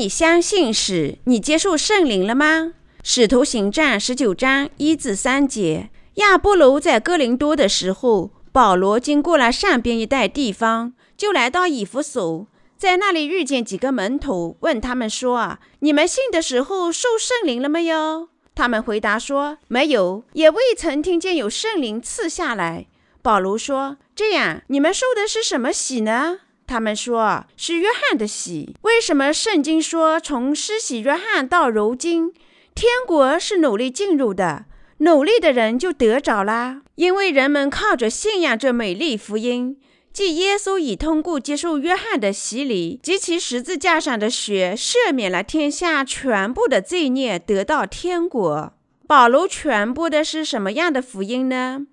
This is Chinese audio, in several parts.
你相信时，你接受圣灵了吗？使徒行传十九章一至三节。亚波罗在哥林多的时候，保罗经过了上边一带地方，就来到以弗所，在那里遇见几个门徒，问他们说：“啊，你们信的时候受圣灵了没有？”他们回答说：“没有，也未曾听见有圣灵赐下来。”保罗说：“这样，你们受的是什么洗呢？”他们说：“是约翰的洗。”为什么圣经说从施洗约翰到如今，天国是努力进入的？努力的人就得着啦，因为人们靠着信仰这美丽福音，即耶稣已通过接受约翰的洗礼及其十字架上的血，赦免了天下全部的罪孽，得到天国。保罗传播的是什么样的福音呢？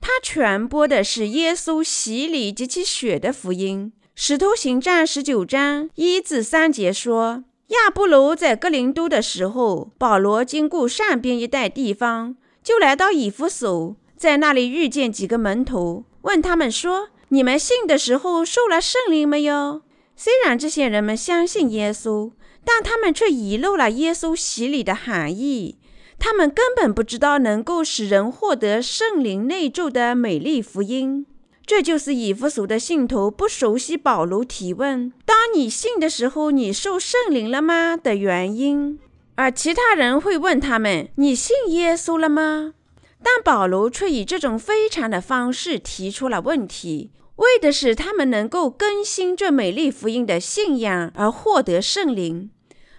他传播的是耶稣洗礼及其血的福音。使徒行传十九章一至三节说，亚波罗在哥林都的时候，保罗经过上边一带地方。就来到以弗所，在那里遇见几个门徒，问他们说：“你们信的时候受了圣灵没有？”虽然这些人们相信耶稣，但他们却遗漏了耶稣洗礼的含义。他们根本不知道能够使人获得圣灵内住的美丽福音。这就是以弗所的信徒不熟悉保罗提问：“当你信的时候，你受圣灵了吗？”的原因。而其他人会问他们：“你信耶稣了吗？”但保罗却以这种非常的方式提出了问题，为的是他们能够更新这美丽福音的信仰而获得圣灵。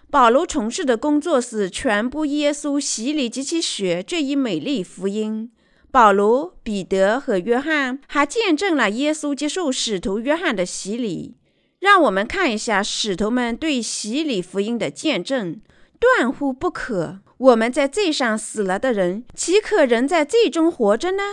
保罗从事的工作是传播耶稣洗礼及其血这一美丽福音。保罗、彼得和约翰还见证了耶稣接受使徒约翰的洗礼。让我们看一下使徒们对洗礼福音的见证。断乎不可！我们在罪上死了的人，岂可仍在罪中活着呢？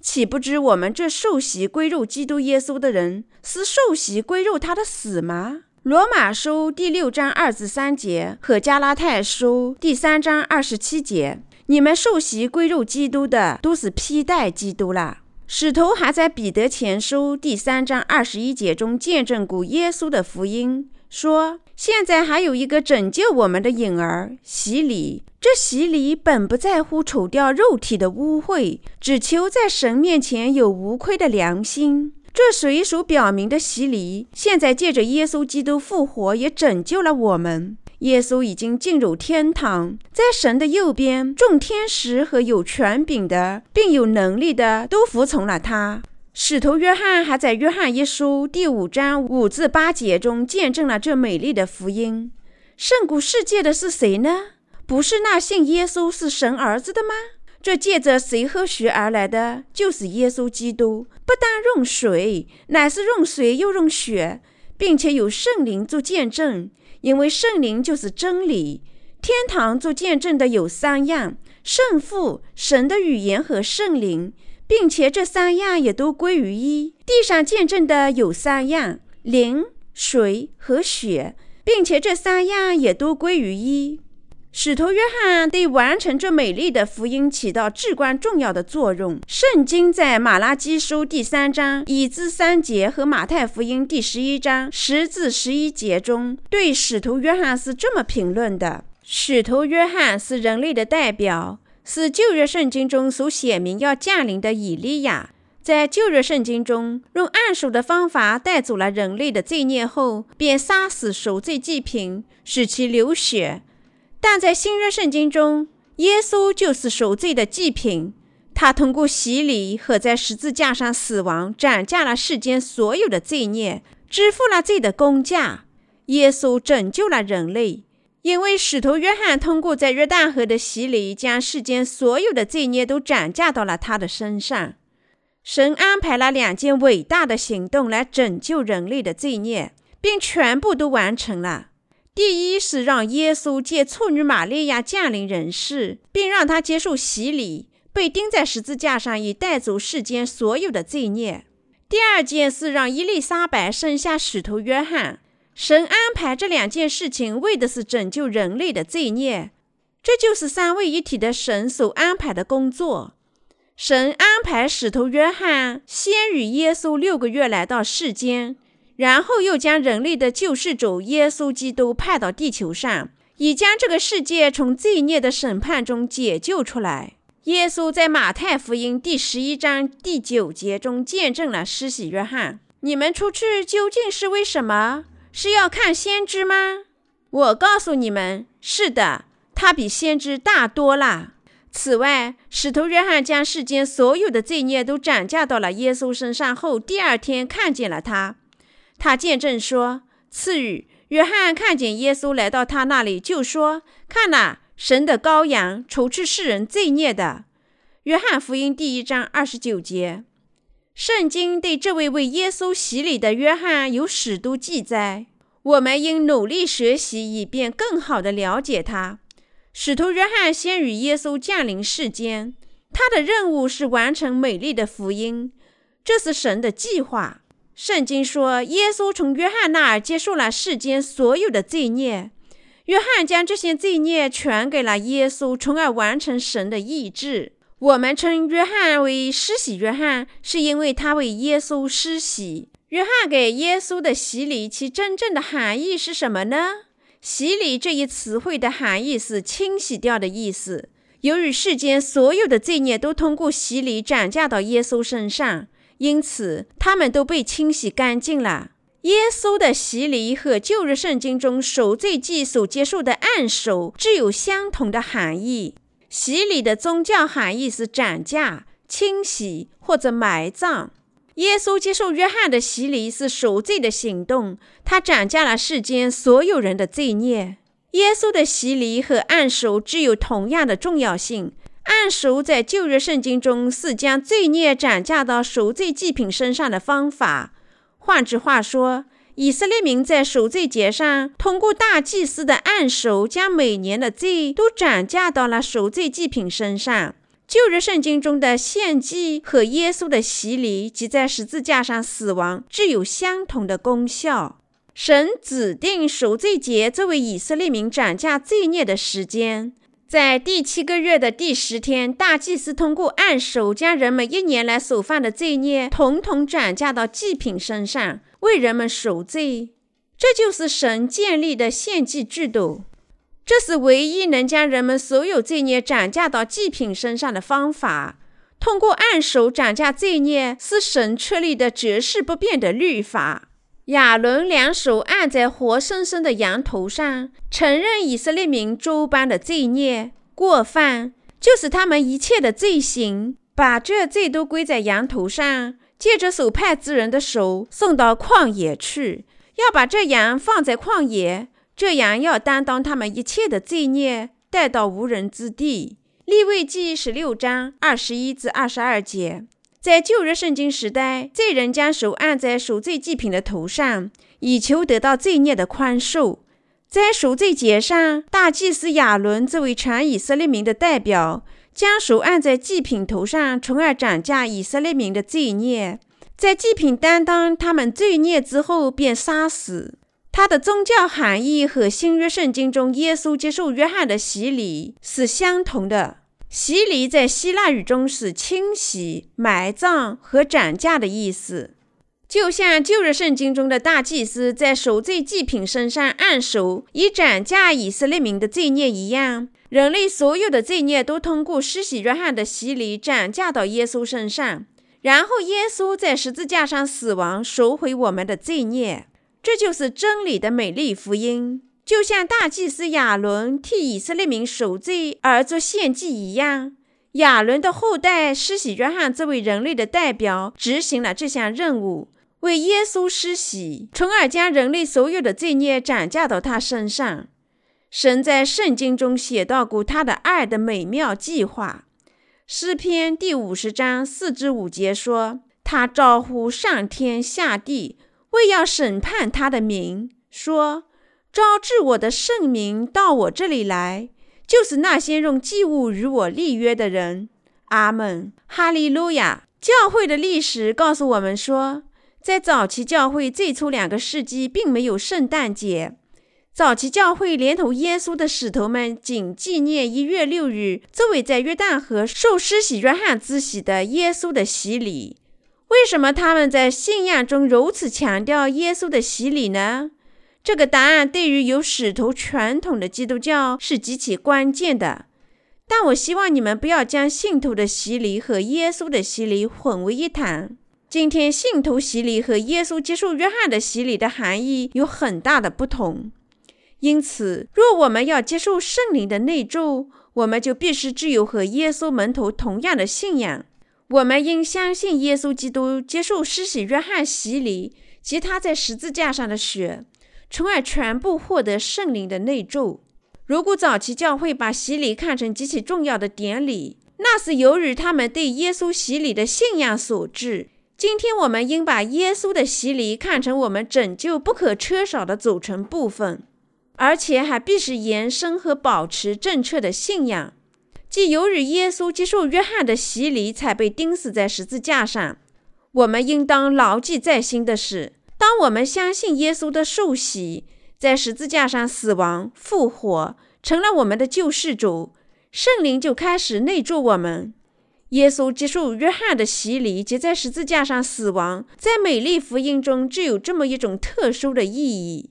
岂不知我们这受洗归入基督耶稣的人，是受洗归入他的死吗？罗马书第六章二至三节和加拉太书第三章二十七节，你们受洗归入基督的，都是披戴基督了。使徒还在彼得前书第三章二十一节中见证过耶稣的福音。说，现在还有一个拯救我们的影儿洗礼。这洗礼本不在乎除掉肉体的污秽，只求在神面前有无愧的良心。这随所表明的洗礼，现在借着耶稣基督复活，也拯救了我们。耶稣已经进入天堂，在神的右边，众天使和有权柄的，并有能力的，都服从了他。使徒约翰还在《约翰一书》第五章五至八节中见证了这美丽的福音。胜过世界的是谁呢？不是那信耶稣是神儿子的吗？这借着谁和血而来的，就是耶稣基督。不但用水，乃是用水又用血，并且有圣灵做见证，因为圣灵就是真理。天堂做见证的有三样：圣父、神的语言和圣灵。并且这三样也都归于一。地上见证的有三样：灵、水和血，并且这三样也都归于一。使徒约翰对完成这美丽的福音起到至关重要的作用。圣经在马拉基书第三章以至三节和马太福音第十一章十至十一节中，对使徒约翰是这么评论的：使徒约翰是人类的代表。是旧约圣经中所写明要降临的以利亚，在旧约圣经中用暗数的方法带走了人类的罪孽后，便杀死赎罪祭品，使其流血。但在新约圣经中，耶稣就是赎罪的祭品，他通过洗礼和在十字架上死亡，斩价了世间所有的罪孽，支付了罪的公价。耶稣拯救了人类。因为使徒约翰通过在约旦河的洗礼，将世间所有的罪孽都转嫁到了他的身上。神安排了两件伟大的行动来拯救人类的罪孽，并全部都完成了。第一是让耶稣借处女玛利亚降临人世，并让他接受洗礼，被钉在十字架上，以带走世间所有的罪孽。第二件是让伊丽莎白生下使徒约翰。神安排这两件事情，为的是拯救人类的罪孽。这就是三位一体的神所安排的工作。神安排使徒约翰先与耶稣六个月来到世间，然后又将人类的救世主耶稣基督派到地球上，以将这个世界从罪孽的审判中解救出来。耶稣在马太福音第十一章第九节中见证了施洗约翰：“你们出去究竟是为什么？是要看先知吗？我告诉你们，是的，他比先知大多了。”此外，使徒约翰将世间所有的罪孽都转嫁到了耶稣身上后，第二天看见了他。他见证说：“次日，约翰看见耶稣来到他那里，就说：‘看哪，神的羔羊，除去世人罪孽的。’”约翰福音第一章二十九节。圣经对这位为耶稣洗礼的约翰有许多记载，我们应努力学习，以便更好地了解他。使徒约翰先与耶稣降临世间，他的任务是完成美丽的福音，这是神的计划。圣经说，耶稣从约翰那儿接受了世间所有的罪孽，约翰将这些罪孽传给了耶稣，从而完成神的意志。我们称约翰为施洗约翰，是因为他为耶稣施洗。约翰给耶稣的洗礼，其真正的含义是什么呢？洗礼这一词汇的含义是清洗掉的意思。由于世间所有的罪孽都通过洗礼转嫁到耶稣身上，因此他们都被清洗干净了。耶稣的洗礼和旧日圣经中赎罪祭所接受的按手具有相同的含义。洗礼的宗教含义是转嫁、清洗或者埋葬。耶稣接受约翰的洗礼是赎罪的行动，他斩价了世间所有人的罪孽。耶稣的洗礼和按手具有同样的重要性。按手在旧约圣经中是将罪孽斩价到赎罪祭品身上的方法。换句话说，以色列民在赎罪节上通过大祭司的按手，将每年的罪都转嫁到了赎罪祭品身上。旧日圣经中的献祭和耶稣的洗礼及在十字架上死亡具有相同的功效。神指定赎罪节作为以色列民斩价罪孽的时间，在第七个月的第十天，大祭司通过按手将人们一年来所犯的罪孽统统转嫁到祭品身上，为人们赎罪。这就是神建立的献祭制度。这是唯一能将人们所有罪孽转嫁到祭品身上的方法。通过按手转嫁罪孽，是神确立的绝世不变的律法。亚伦两手按在活生生的羊头上，承认以色列民诸般的罪孽过犯，就是他们一切的罪行，把这罪都归在羊头上，借着手派之人的手送到旷野去，要把这羊放在旷野。这羊要担当他们一切的罪孽，带到无人之地。利未记十六章二十一至二十二节，在旧约圣经时代，罪人将手按在赎罪祭品的头上，以求得到罪孽的宽恕。在赎罪节上，大祭司亚伦作为全以色列民的代表，将手按在祭品头上，从而斩价以色列民的罪孽。在祭品担当他们罪孽之后，便杀死。它的宗教含义和新约圣经中耶稣接受约翰的洗礼是相同的。洗礼在希腊语中是清洗、埋葬和斩价的意思，就像旧日圣经中的大祭司在赎罪祭品身上按手，以斩价以色列民的罪孽一样。人类所有的罪孽都通过施洗约翰的洗礼斩价到耶稣身上，然后耶稣在十字架上死亡，赎回我们的罪孽。这就是真理的美丽福音，就像大祭司亚伦替以色列民赎罪而做献祭一样。亚伦的后代施洗约翰作为人类的代表执行了这项任务，为耶稣施洗，从而将人类所有的罪孽转嫁到他身上。神在圣经中写到过他的爱的美妙计划。诗篇第五十章四至五节说：“他招呼上天下地。”为要审判他的名，说：“招致我的圣名到我这里来，就是那些用祭物与我立约的人。”阿门，哈利路亚。教会的历史告诉我们说，在早期教会最初两个世纪，并没有圣诞节。早期教会连同耶稣的使徒们，仅纪念一月六日这位在约旦河受施洗约翰之洗的耶稣的洗礼。为什么他们在信仰中如此强调耶稣的洗礼呢？这个答案对于有使徒传统的基督教是极其关键的。但我希望你们不要将信徒的洗礼和耶稣的洗礼混为一谈。今天，信徒洗礼和耶稣接受约翰的洗礼的含义有很大的不同。因此，若我们要接受圣灵的内住，我们就必须具有和耶稣门徒同样的信仰。我们应相信耶稣基督接受施洗约翰洗礼及他在十字架上的血，从而全部获得圣灵的内助。如果早期教会把洗礼看成极其重要的典礼，那是由于他们对耶稣洗礼的信仰所致。今天我们应把耶稣的洗礼看成我们拯救不可缺少的组成部分，而且还必须延伸和保持正确的信仰。即由于耶稣接受约翰的洗礼才被钉死在十字架上，我们应当牢记在心的是：当我们相信耶稣的受洗，在十字架上死亡、复活，成了我们的救世主，圣灵就开始内住我们。耶稣接受约翰的洗礼及在十字架上死亡，在美丽福音中具有这么一种特殊的意义。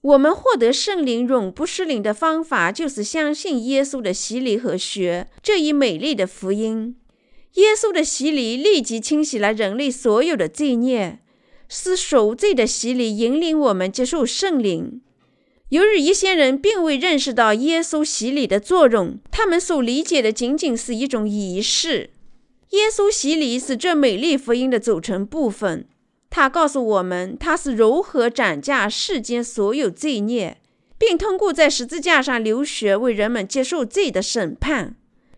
我们获得圣灵永不失灵的方法，就是相信耶稣的洗礼和学这一美丽的福音。耶稣的洗礼立即清洗了人类所有的罪孽，是赎罪的洗礼引领我们接受圣灵。由于一些人并未认识到耶稣洗礼的作用，他们所理解的仅仅是一种仪式。耶稣洗礼是这美丽福音的组成部分。他告诉我们，他是如何斩价世间所有罪孽，并通过在十字架上流血为人们接受罪的审判。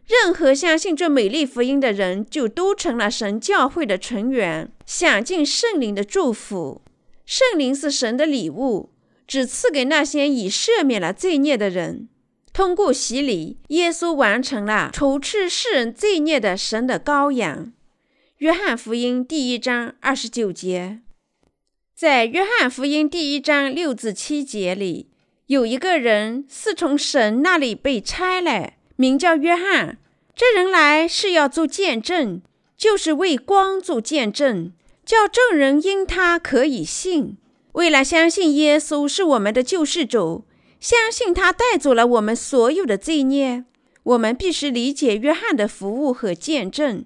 任何相信这美丽福音的人，就都成了神教会的成员，享尽圣灵的祝福。圣灵是神的礼物，只赐给那些已赦免了罪孽的人。通过洗礼，耶稣完成了除去世人罪孽的神的羔羊。约翰福音第一章二十九节，在约翰福音第一章六至七节里，有一个人是从神那里被差来，名叫约翰。这人来是要做见证，就是为光做见证，叫众人因他可以信。为了相信耶稣是我们的救世主。相信他带走了我们所有的罪孽。我们必须理解约翰的服务和见证，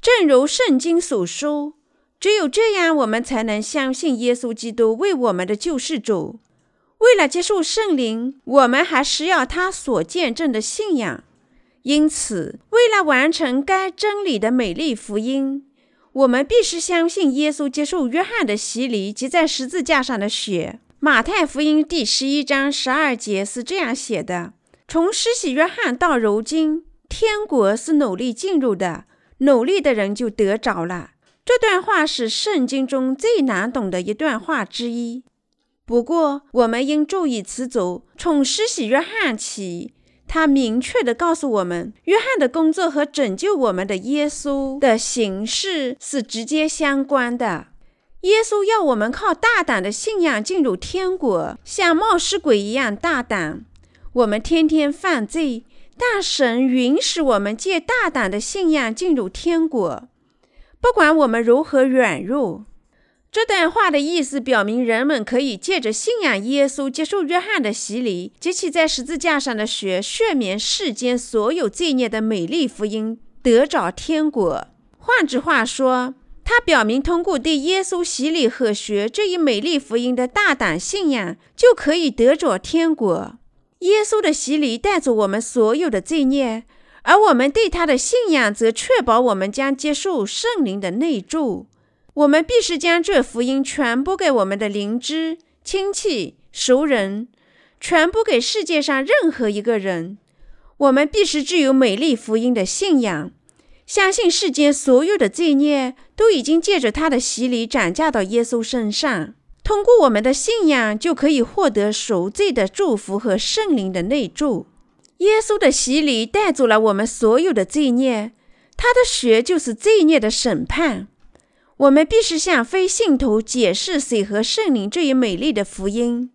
正如圣经所说。只有这样，我们才能相信耶稣基督为我们的救世主。为了接受圣灵，我们还需要他所见证的信仰。因此，为了完成该真理的美丽福音，我们必须相信耶稣接受约翰的洗礼及在十字架上的血。马太福音第十一章十二节是这样写的：“从施洗约翰到如今，天国是努力进入的，努力的人就得着了。”这段话是圣经中最难懂的一段话之一。不过，我们应注意词组：“从施洗约翰起”，他明确地告诉我们，约翰的工作和拯救我们的耶稣的形式是直接相关的。耶稣要我们靠大胆的信仰进入天国，像冒失鬼一样大胆。我们天天犯罪，但神允许我们借大胆的信仰进入天国，不管我们如何软弱。这段话的意思表明，人们可以借着信仰耶稣，接受约翰的洗礼及其在十字架上的血，赦免世间所有罪孽的美丽福音，得着天国。换句话说，它表明，通过对耶稣洗礼和学这一美丽福音的大胆信仰，就可以得着天国。耶稣的洗礼带走我们所有的罪孽，而我们对他的信仰则确保我们将接受圣灵的内住。我们必须将这福音传播给我们的邻居、亲戚、熟人，传播给世界上任何一个人。我们必须具有美丽福音的信仰。相信世间所有的罪孽都已经借着他的洗礼转嫁到耶稣身上，通过我们的信仰就可以获得赎罪的祝福和圣灵的内助。耶稣的洗礼带走了我们所有的罪孽，他的血就是罪孽的审判。我们必须向非信徒解释水和圣灵这一美丽的福音，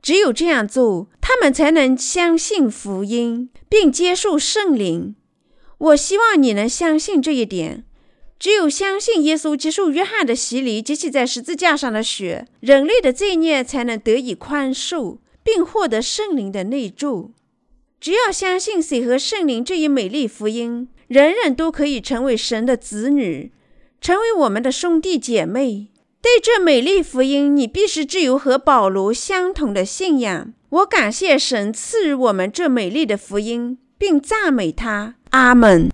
只有这样做，他们才能相信福音并接受圣灵。我希望你能相信这一点。只有相信耶稣接受约翰的洗礼及其在十字架上的血，人类的罪孽才能得以宽恕，并获得圣灵的内住。只要相信水和圣灵这一美丽福音，人人都可以成为神的子女，成为我们的兄弟姐妹。对这美丽福音，你必须具有和保罗相同的信仰。我感谢神赐予我们这美丽的福音，并赞美他。阿门。